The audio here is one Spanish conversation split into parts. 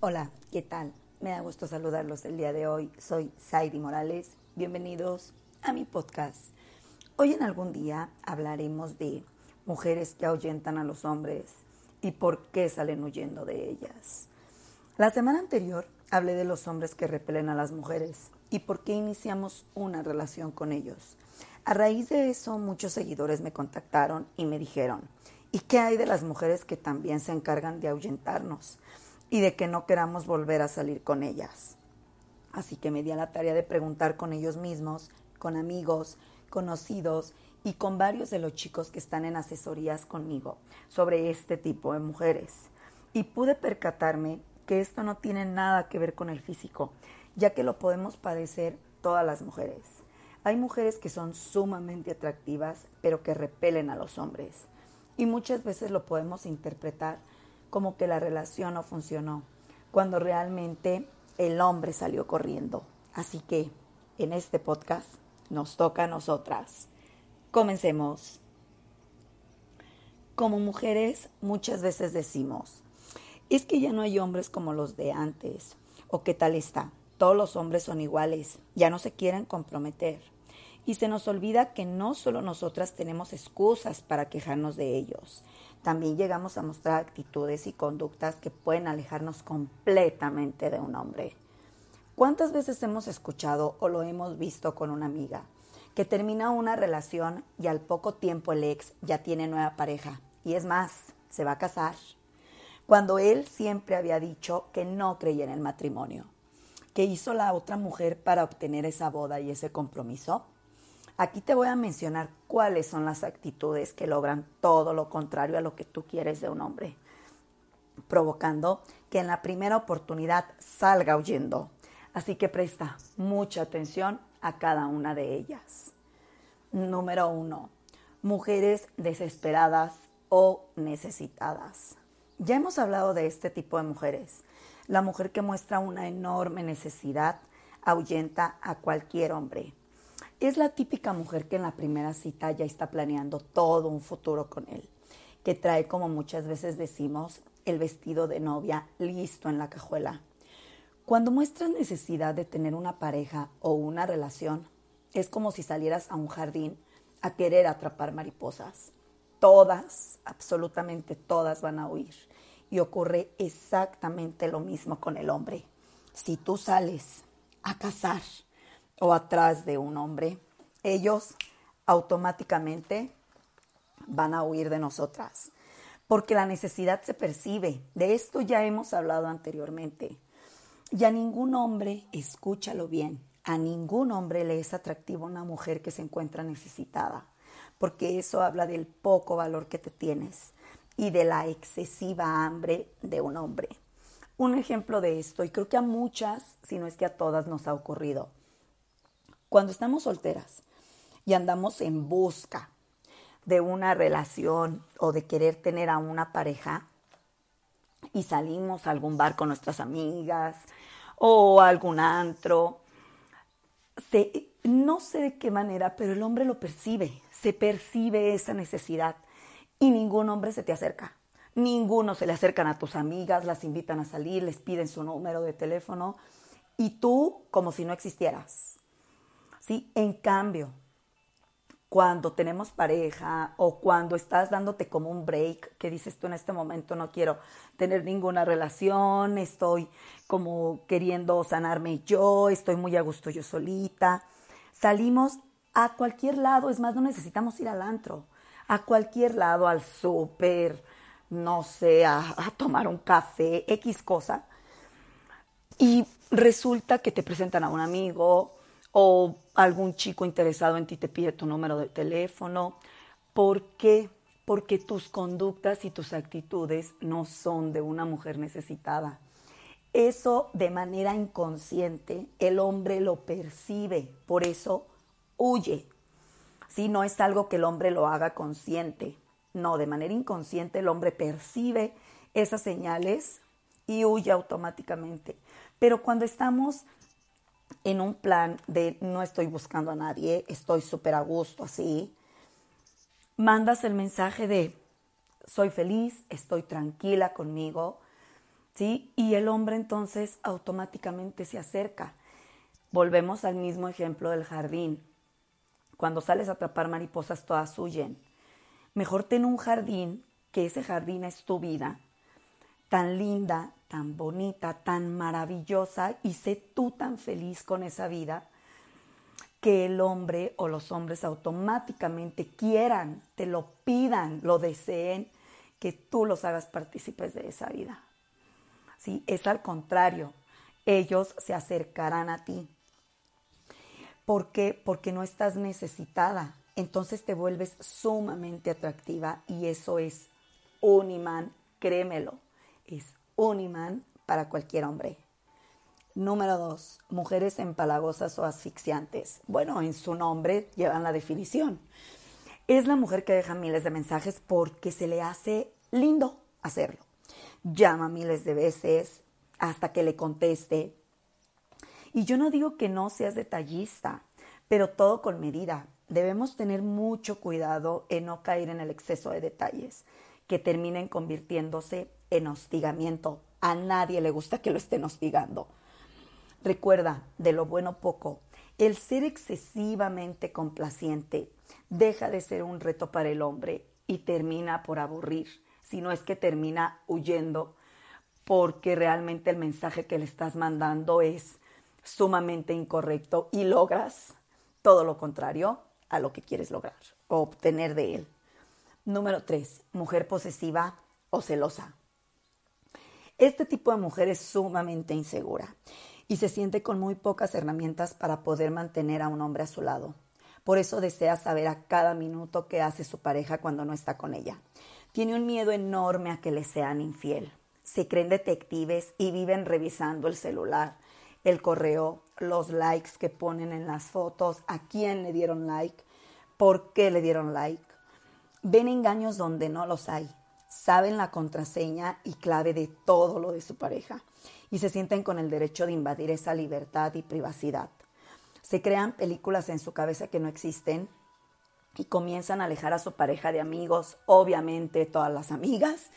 Hola, ¿qué tal? Me da gusto saludarlos el día de hoy. Soy Saidi Morales. Bienvenidos a mi podcast. Hoy en algún día hablaremos de mujeres que ahuyentan a los hombres y por qué salen huyendo de ellas. La semana anterior hablé de los hombres que repelen a las mujeres y por qué iniciamos una relación con ellos. A raíz de eso, muchos seguidores me contactaron y me dijeron, ¿y qué hay de las mujeres que también se encargan de ahuyentarnos y de que no queramos volver a salir con ellas? Así que me di a la tarea de preguntar con ellos mismos, con amigos, conocidos y con varios de los chicos que están en asesorías conmigo sobre este tipo de mujeres. Y pude percatarme que esto no tiene nada que ver con el físico, ya que lo podemos padecer todas las mujeres. Hay mujeres que son sumamente atractivas, pero que repelen a los hombres. Y muchas veces lo podemos interpretar como que la relación no funcionó, cuando realmente el hombre salió corriendo. Así que en este podcast nos toca a nosotras. Comencemos. Como mujeres muchas veces decimos, es que ya no hay hombres como los de antes, o qué tal está, todos los hombres son iguales, ya no se quieren comprometer y se nos olvida que no solo nosotras tenemos excusas para quejarnos de ellos, también llegamos a mostrar actitudes y conductas que pueden alejarnos completamente de un hombre. ¿Cuántas veces hemos escuchado o lo hemos visto con una amiga que termina una relación y al poco tiempo el ex ya tiene nueva pareja y es más, se va a casar? Cuando él siempre había dicho que no creía en el matrimonio. ¿Qué hizo la otra mujer para obtener esa boda y ese compromiso? Aquí te voy a mencionar cuáles son las actitudes que logran todo lo contrario a lo que tú quieres de un hombre, provocando que en la primera oportunidad salga huyendo. Así que presta mucha atención a cada una de ellas. Número uno, mujeres desesperadas o necesitadas. Ya hemos hablado de este tipo de mujeres. La mujer que muestra una enorme necesidad ahuyenta a cualquier hombre es la típica mujer que en la primera cita ya está planeando todo un futuro con él, que trae, como muchas veces decimos, el vestido de novia listo en la cajuela. Cuando muestras necesidad de tener una pareja o una relación, es como si salieras a un jardín a querer atrapar mariposas. Todas, absolutamente todas van a huir. Y ocurre exactamente lo mismo con el hombre. Si tú sales a cazar, o atrás de un hombre, ellos automáticamente van a huir de nosotras, porque la necesidad se percibe. De esto ya hemos hablado anteriormente. Y a ningún hombre, escúchalo bien, a ningún hombre le es atractivo una mujer que se encuentra necesitada, porque eso habla del poco valor que te tienes y de la excesiva hambre de un hombre. Un ejemplo de esto, y creo que a muchas, si no es que a todas nos ha ocurrido, cuando estamos solteras y andamos en busca de una relación o de querer tener a una pareja y salimos a algún bar con nuestras amigas o a algún antro, no sé de qué manera, pero el hombre lo percibe, se percibe esa necesidad y ningún hombre se te acerca. Ninguno se le acercan a tus amigas, las invitan a salir, les piden su número de teléfono y tú como si no existieras. ¿Sí? En cambio, cuando tenemos pareja o cuando estás dándote como un break, que dices tú en este momento no quiero tener ninguna relación, estoy como queriendo sanarme yo, estoy muy a gusto yo solita, salimos a cualquier lado, es más, no necesitamos ir al antro, a cualquier lado, al súper, no sé, a, a tomar un café, X cosa, y resulta que te presentan a un amigo, o algún chico interesado en ti te pide tu número de teléfono. ¿Por qué? Porque tus conductas y tus actitudes no son de una mujer necesitada. Eso de manera inconsciente el hombre lo percibe, por eso huye. Si no es algo que el hombre lo haga consciente, no, de manera inconsciente el hombre percibe esas señales y huye automáticamente. Pero cuando estamos en un plan de no estoy buscando a nadie, estoy súper a gusto así, mandas el mensaje de soy feliz, estoy tranquila conmigo, ¿sí? Y el hombre entonces automáticamente se acerca. Volvemos al mismo ejemplo del jardín. Cuando sales a atrapar mariposas, todas huyen. Mejor ten un jardín, que ese jardín es tu vida, tan linda, tan bonita, tan maravillosa, y sé tú tan feliz con esa vida, que el hombre o los hombres automáticamente quieran, te lo pidan, lo deseen, que tú los hagas partícipes de esa vida. ¿Sí? Es al contrario, ellos se acercarán a ti. ¿Por qué? Porque no estás necesitada. Entonces te vuelves sumamente atractiva y eso es un imán, créemelo, es un imán para cualquier hombre. Número dos, mujeres empalagosas o asfixiantes. Bueno, en su nombre llevan la definición. Es la mujer que deja miles de mensajes porque se le hace lindo hacerlo. Llama miles de veces hasta que le conteste. Y yo no digo que no seas detallista, pero todo con medida. Debemos tener mucho cuidado en no caer en el exceso de detalles que terminen convirtiéndose en hostigamiento. A nadie le gusta que lo estén hostigando. Recuerda, de lo bueno poco, el ser excesivamente complaciente deja de ser un reto para el hombre y termina por aburrir, si no es que termina huyendo, porque realmente el mensaje que le estás mandando es sumamente incorrecto y logras todo lo contrario a lo que quieres lograr o obtener de él. Número 3. Mujer posesiva o celosa. Este tipo de mujer es sumamente insegura y se siente con muy pocas herramientas para poder mantener a un hombre a su lado. Por eso desea saber a cada minuto qué hace su pareja cuando no está con ella. Tiene un miedo enorme a que le sean infiel. Se creen detectives y viven revisando el celular, el correo, los likes que ponen en las fotos, a quién le dieron like, por qué le dieron like. Ven engaños donde no los hay. Saben la contraseña y clave de todo lo de su pareja y se sienten con el derecho de invadir esa libertad y privacidad. Se crean películas en su cabeza que no existen y comienzan a alejar a su pareja de amigos, obviamente todas las amigas,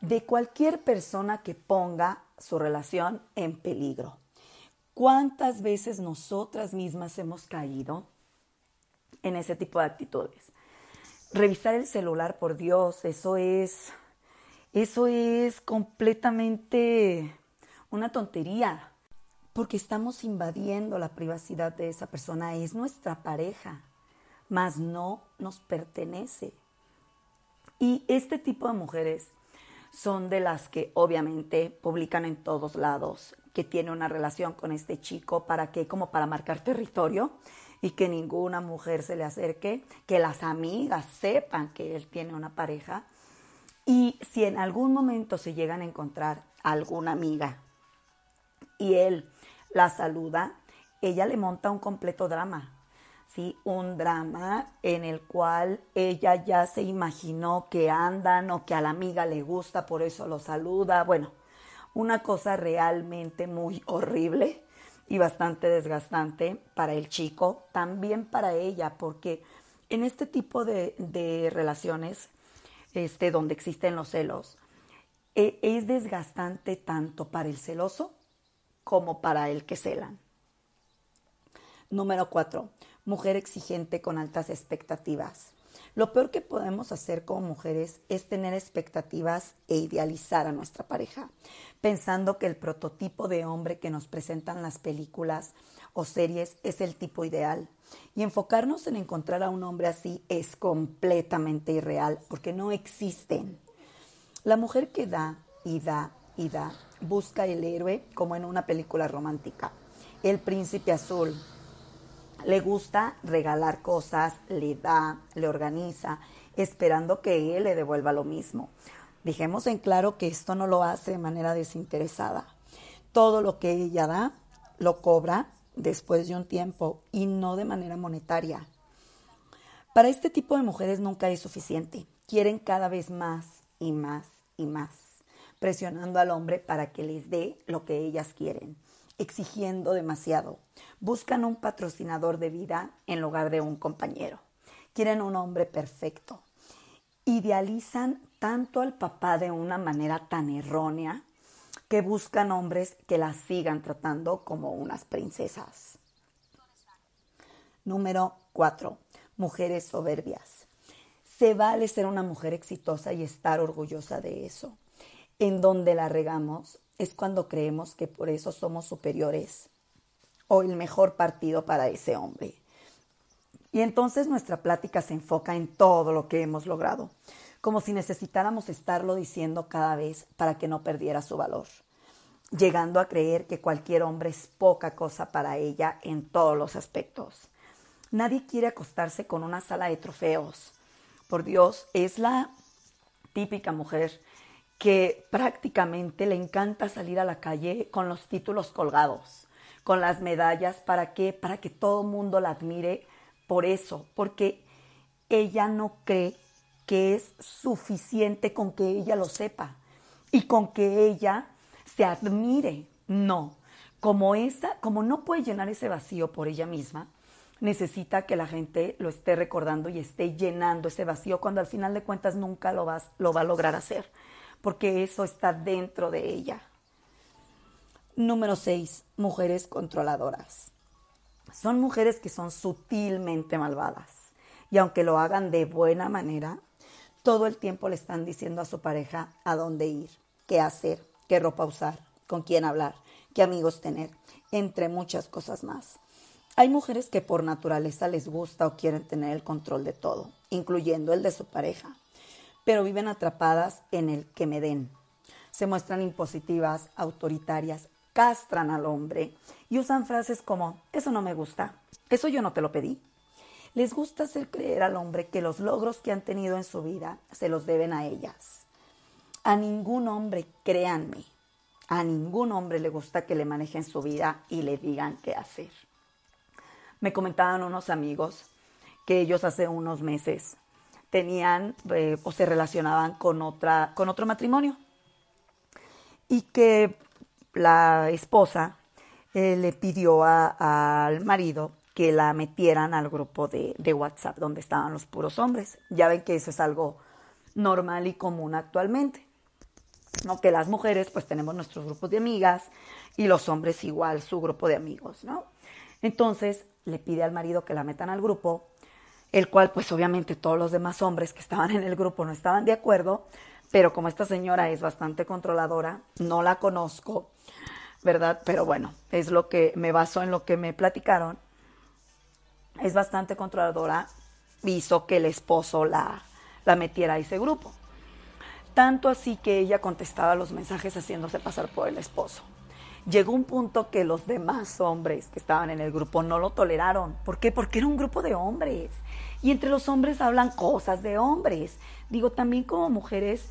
de cualquier persona que ponga su relación en peligro. ¿Cuántas veces nosotras mismas hemos caído en ese tipo de actitudes? Revisar el celular, por Dios, eso es eso es completamente una tontería, porque estamos invadiendo la privacidad de esa persona, es nuestra pareja, mas no nos pertenece. Y este tipo de mujeres son de las que obviamente publican en todos lados que tiene una relación con este chico para que como para marcar territorio y que ninguna mujer se le acerque, que las amigas sepan que él tiene una pareja y si en algún momento se llegan a encontrar alguna amiga y él la saluda, ella le monta un completo drama, ¿sí? Un drama en el cual ella ya se imaginó que andan o que a la amiga le gusta, por eso lo saluda. Bueno, una cosa realmente muy horrible y bastante desgastante para el chico, también para ella, porque en este tipo de, de relaciones, este, donde existen los celos, e, es desgastante tanto para el celoso como para el que celan. Número cuatro, mujer exigente con altas expectativas. Lo peor que podemos hacer como mujeres es tener expectativas e idealizar a nuestra pareja, pensando que el prototipo de hombre que nos presentan las películas o series es el tipo ideal. Y enfocarnos en encontrar a un hombre así es completamente irreal porque no existen. La mujer que da y da y da busca el héroe como en una película romántica. El príncipe azul. Le gusta regalar cosas, le da, le organiza, esperando que él le devuelva lo mismo. Dijemos en claro que esto no lo hace de manera desinteresada. Todo lo que ella da, lo cobra después de un tiempo y no de manera monetaria. Para este tipo de mujeres nunca es suficiente. Quieren cada vez más y más y más presionando al hombre para que les dé lo que ellas quieren, exigiendo demasiado. Buscan un patrocinador de vida en lugar de un compañero. Quieren un hombre perfecto. Idealizan tanto al papá de una manera tan errónea que buscan hombres que las sigan tratando como unas princesas. Número 4. Mujeres soberbias. Se vale ser una mujer exitosa y estar orgullosa de eso. En donde la regamos es cuando creemos que por eso somos superiores o el mejor partido para ese hombre. Y entonces nuestra plática se enfoca en todo lo que hemos logrado, como si necesitáramos estarlo diciendo cada vez para que no perdiera su valor, llegando a creer que cualquier hombre es poca cosa para ella en todos los aspectos. Nadie quiere acostarse con una sala de trofeos. Por Dios, es la típica mujer que prácticamente le encanta salir a la calle con los títulos colgados, con las medallas, ¿para qué? Para que todo el mundo la admire por eso, porque ella no cree que es suficiente con que ella lo sepa y con que ella se admire. No, como esa, como no puede llenar ese vacío por ella misma, necesita que la gente lo esté recordando y esté llenando ese vacío cuando al final de cuentas nunca lo, vas, lo va a lograr hacer, porque eso está dentro de ella. Número 6. Mujeres controladoras. Son mujeres que son sutilmente malvadas y aunque lo hagan de buena manera, todo el tiempo le están diciendo a su pareja a dónde ir, qué hacer, qué ropa usar, con quién hablar, qué amigos tener, entre muchas cosas más. Hay mujeres que por naturaleza les gusta o quieren tener el control de todo, incluyendo el de su pareja, pero viven atrapadas en el que me den. Se muestran impositivas, autoritarias, castran al hombre y usan frases como, eso no me gusta, eso yo no te lo pedí. Les gusta hacer creer al hombre que los logros que han tenido en su vida se los deben a ellas. A ningún hombre, créanme, a ningún hombre le gusta que le manejen su vida y le digan qué hacer. Me comentaban unos amigos que ellos hace unos meses tenían eh, o se relacionaban con, otra, con otro matrimonio y que la esposa eh, le pidió al marido que la metieran al grupo de, de, WhatsApp donde estaban los puros hombres. Ya ven que eso es algo normal y común actualmente. ¿no? Que las mujeres pues tenemos nuestros grupos de amigas y los hombres igual su grupo de amigos, ¿no? Entonces le pide al marido que la metan al grupo, el cual pues obviamente todos los demás hombres que estaban en el grupo no estaban de acuerdo, pero como esta señora es bastante controladora, no la conozco, ¿verdad? Pero bueno, es lo que me baso en lo que me platicaron. Es bastante controladora, hizo que el esposo la, la metiera a ese grupo. Tanto así que ella contestaba los mensajes haciéndose pasar por el esposo llegó un punto que los demás hombres que estaban en el grupo no lo toleraron. ¿Por qué? Porque era un grupo de hombres. Y entre los hombres hablan cosas de hombres. Digo, también como mujeres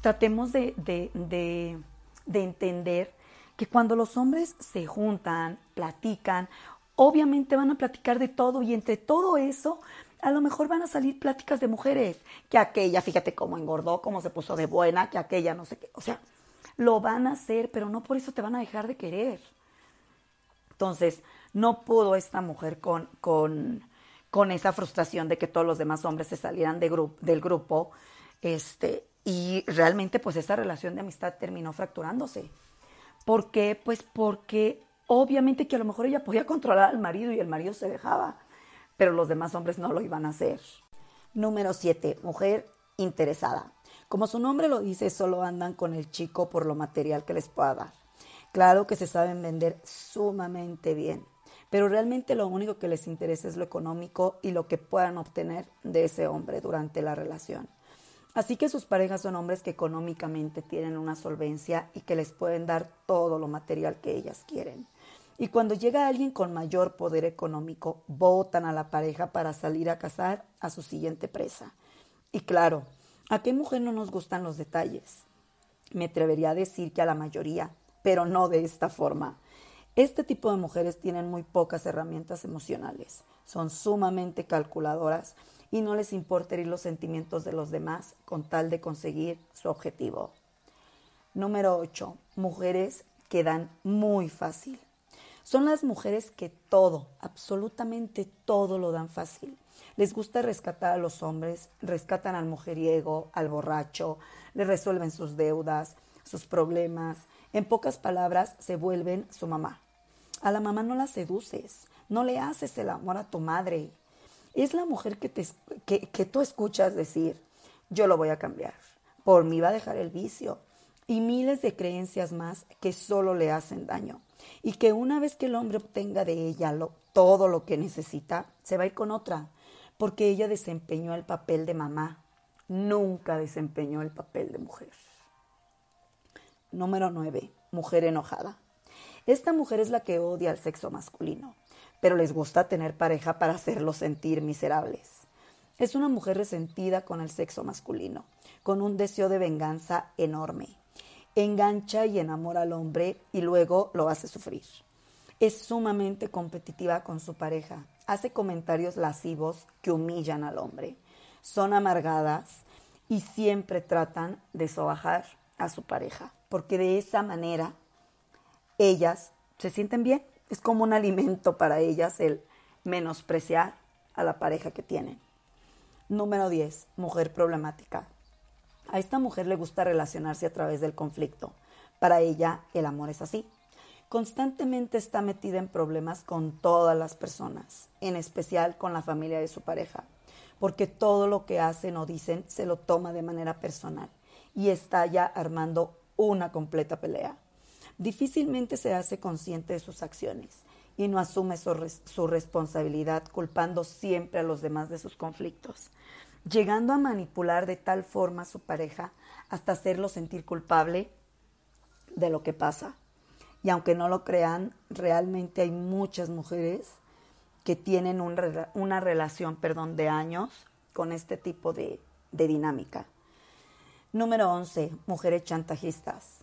tratemos de, de, de, de entender que cuando los hombres se juntan, platican, obviamente van a platicar de todo y entre todo eso a lo mejor van a salir pláticas de mujeres, que aquella, fíjate cómo engordó, cómo se puso de buena, que aquella no sé qué, o sea, lo van a hacer, pero no por eso te van a dejar de querer. Entonces, no pudo esta mujer con, con, con esa frustración de que todos los demás hombres se salieran de del grupo, este, y realmente pues esa relación de amistad terminó fracturándose. ¿Por qué? Pues porque obviamente que a lo mejor ella podía controlar al marido y el marido se dejaba, pero los demás hombres no lo iban a hacer. Número 7. Mujer interesada. Como su nombre lo dice, solo andan con el chico por lo material que les pueda dar. Claro que se saben vender sumamente bien, pero realmente lo único que les interesa es lo económico y lo que puedan obtener de ese hombre durante la relación. Así que sus parejas son hombres que económicamente tienen una solvencia y que les pueden dar todo lo material que ellas quieren. Y cuando llega alguien con mayor poder económico, votan a la pareja para salir a cazar a su siguiente presa. Y claro, ¿A qué mujer no nos gustan los detalles? Me atrevería a decir que a la mayoría, pero no de esta forma. Este tipo de mujeres tienen muy pocas herramientas emocionales, son sumamente calculadoras y no les importa herir los sentimientos de los demás con tal de conseguir su objetivo. Número 8. Mujeres que dan muy fácil. Son las mujeres que todo, absolutamente todo lo dan fácil. Les gusta rescatar a los hombres, rescatan al mujeriego, al borracho, le resuelven sus deudas, sus problemas. En pocas palabras, se vuelven su mamá. A la mamá no la seduces, no le haces el amor a tu madre. Es la mujer que, te, que, que tú escuchas decir, yo lo voy a cambiar, por mí va a dejar el vicio, y miles de creencias más que solo le hacen daño. Y que una vez que el hombre obtenga de ella todo lo que necesita, se va a ir con otra, porque ella desempeñó el papel de mamá, nunca desempeñó el papel de mujer. Número 9. Mujer enojada. Esta mujer es la que odia al sexo masculino, pero les gusta tener pareja para hacerlos sentir miserables. Es una mujer resentida con el sexo masculino, con un deseo de venganza enorme engancha y enamora al hombre y luego lo hace sufrir. Es sumamente competitiva con su pareja, hace comentarios lascivos que humillan al hombre, son amargadas y siempre tratan de sobajar a su pareja, porque de esa manera ellas se sienten bien, es como un alimento para ellas el menospreciar a la pareja que tienen. Número 10. Mujer problemática. A esta mujer le gusta relacionarse a través del conflicto. Para ella el amor es así. Constantemente está metida en problemas con todas las personas, en especial con la familia de su pareja, porque todo lo que hacen o dicen se lo toma de manera personal y está ya armando una completa pelea. Difícilmente se hace consciente de sus acciones y no asume su, su responsabilidad culpando siempre a los demás de sus conflictos llegando a manipular de tal forma a su pareja hasta hacerlo sentir culpable de lo que pasa. Y aunque no lo crean, realmente hay muchas mujeres que tienen una relación perdón, de años con este tipo de, de dinámica. Número 11. Mujeres chantajistas.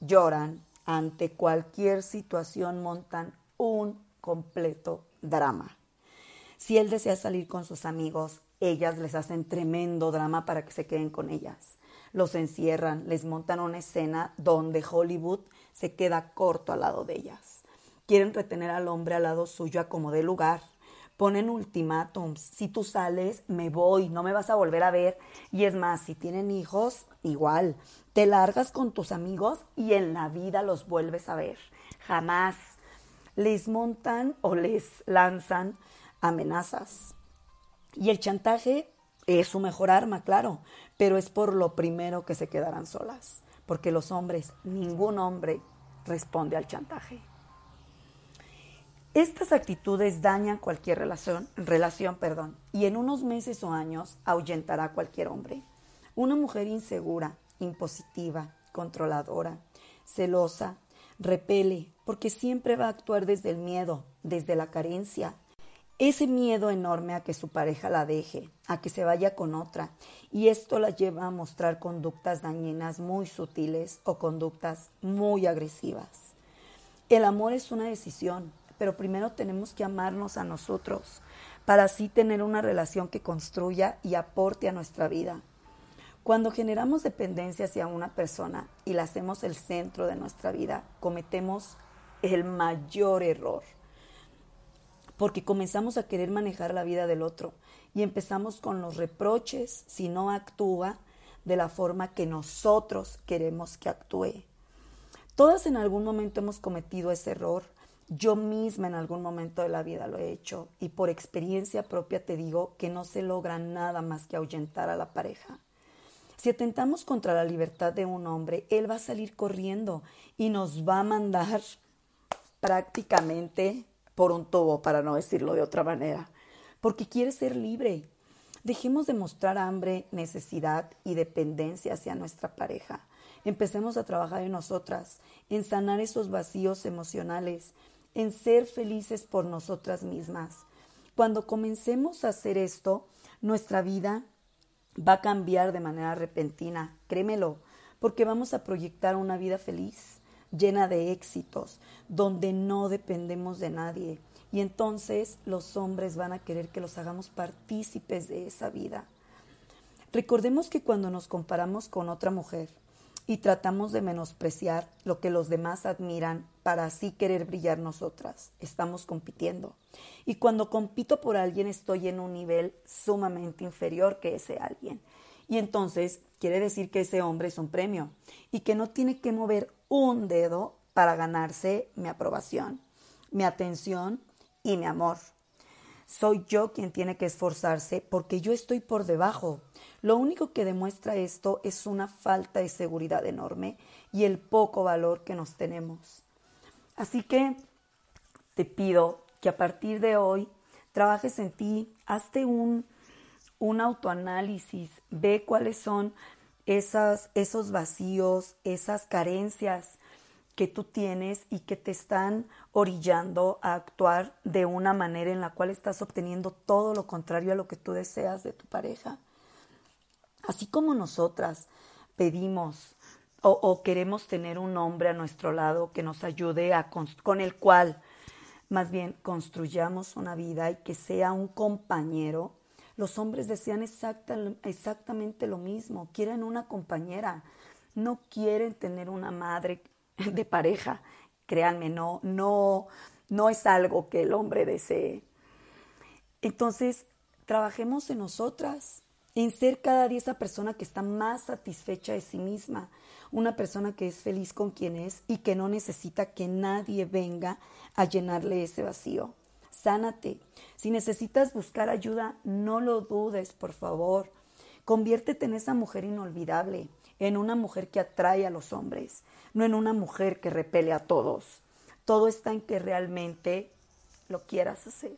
Lloran ante cualquier situación, montan un completo drama. Si él desea salir con sus amigos, ellas les hacen tremendo drama para que se queden con ellas. Los encierran, les montan una escena donde Hollywood se queda corto al lado de ellas. Quieren retener al hombre al lado suyo a como de lugar. Ponen ultimátums. Si tú sales, me voy, no me vas a volver a ver. Y es más, si tienen hijos, igual. Te largas con tus amigos y en la vida los vuelves a ver. Jamás. Les montan o les lanzan amenazas y el chantaje es su mejor arma, claro, pero es por lo primero que se quedarán solas, porque los hombres, ningún hombre responde al chantaje. Estas actitudes dañan cualquier relación, relación, perdón, y en unos meses o años ahuyentará a cualquier hombre. Una mujer insegura, impositiva, controladora, celosa, repele, porque siempre va a actuar desde el miedo, desde la carencia, ese miedo enorme a que su pareja la deje, a que se vaya con otra, y esto la lleva a mostrar conductas dañinas muy sutiles o conductas muy agresivas. El amor es una decisión, pero primero tenemos que amarnos a nosotros para así tener una relación que construya y aporte a nuestra vida. Cuando generamos dependencia hacia una persona y la hacemos el centro de nuestra vida, cometemos el mayor error porque comenzamos a querer manejar la vida del otro y empezamos con los reproches si no actúa de la forma que nosotros queremos que actúe. Todas en algún momento hemos cometido ese error. Yo misma en algún momento de la vida lo he hecho y por experiencia propia te digo que no se logra nada más que ahuyentar a la pareja. Si atentamos contra la libertad de un hombre, él va a salir corriendo y nos va a mandar prácticamente por un tubo, para no decirlo de otra manera, porque quiere ser libre. Dejemos de mostrar hambre, necesidad y dependencia hacia nuestra pareja. Empecemos a trabajar en nosotras, en sanar esos vacíos emocionales, en ser felices por nosotras mismas. Cuando comencemos a hacer esto, nuestra vida va a cambiar de manera repentina, créemelo, porque vamos a proyectar una vida feliz llena de éxitos, donde no dependemos de nadie. Y entonces los hombres van a querer que los hagamos partícipes de esa vida. Recordemos que cuando nos comparamos con otra mujer y tratamos de menospreciar lo que los demás admiran para así querer brillar nosotras, estamos compitiendo. Y cuando compito por alguien estoy en un nivel sumamente inferior que ese alguien. Y entonces quiere decir que ese hombre es un premio y que no tiene que mover un dedo para ganarse mi aprobación, mi atención y mi amor. Soy yo quien tiene que esforzarse porque yo estoy por debajo. Lo único que demuestra esto es una falta de seguridad enorme y el poco valor que nos tenemos. Así que te pido que a partir de hoy trabajes en ti, hazte un, un autoanálisis, ve cuáles son esas, esos vacíos, esas carencias que tú tienes y que te están orillando a actuar de una manera en la cual estás obteniendo todo lo contrario a lo que tú deseas de tu pareja. Así como nosotras pedimos o, queremos tener un hombre a nuestro lado que nos ayude a con el cual más bien construyamos una vida y que sea un compañero, los hombres desean exactamente lo mismo, quieren una compañera, no quieren tener una madre de pareja. Créanme, no, no, no es algo que el hombre desee. Entonces, trabajemos en nosotras, en ser cada día esa persona que está más satisfecha de sí misma, una persona que es feliz con quien es y que no necesita que nadie venga a llenarle ese vacío. Sánate. Si necesitas buscar ayuda, no lo dudes, por favor. Conviértete en esa mujer inolvidable, en una mujer que atrae a los hombres, no en una mujer que repele a todos. Todo está en que realmente lo quieras hacer.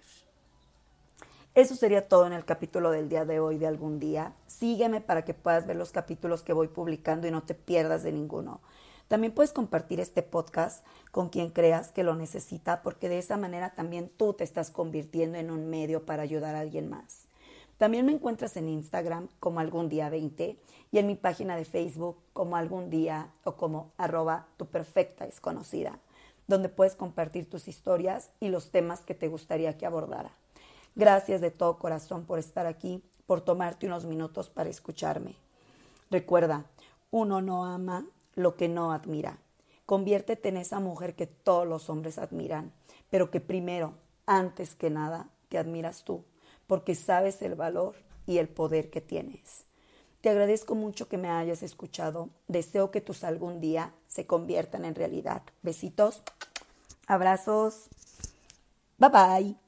Eso sería todo en el capítulo del día de hoy de algún día. Sígueme para que puedas ver los capítulos que voy publicando y no te pierdas de ninguno. También puedes compartir este podcast con quien creas que lo necesita porque de esa manera también tú te estás convirtiendo en un medio para ayudar a alguien más. También me encuentras en Instagram como algún día 20 y en mi página de Facebook como algún día o como arroba tu perfecta desconocida, donde puedes compartir tus historias y los temas que te gustaría que abordara. Gracias de todo corazón por estar aquí, por tomarte unos minutos para escucharme. Recuerda, uno no ama lo que no admira. Conviértete en esa mujer que todos los hombres admiran, pero que primero, antes que nada, te admiras tú, porque sabes el valor y el poder que tienes. Te agradezco mucho que me hayas escuchado. Deseo que tus algún día se conviertan en realidad. Besitos, abrazos. Bye bye.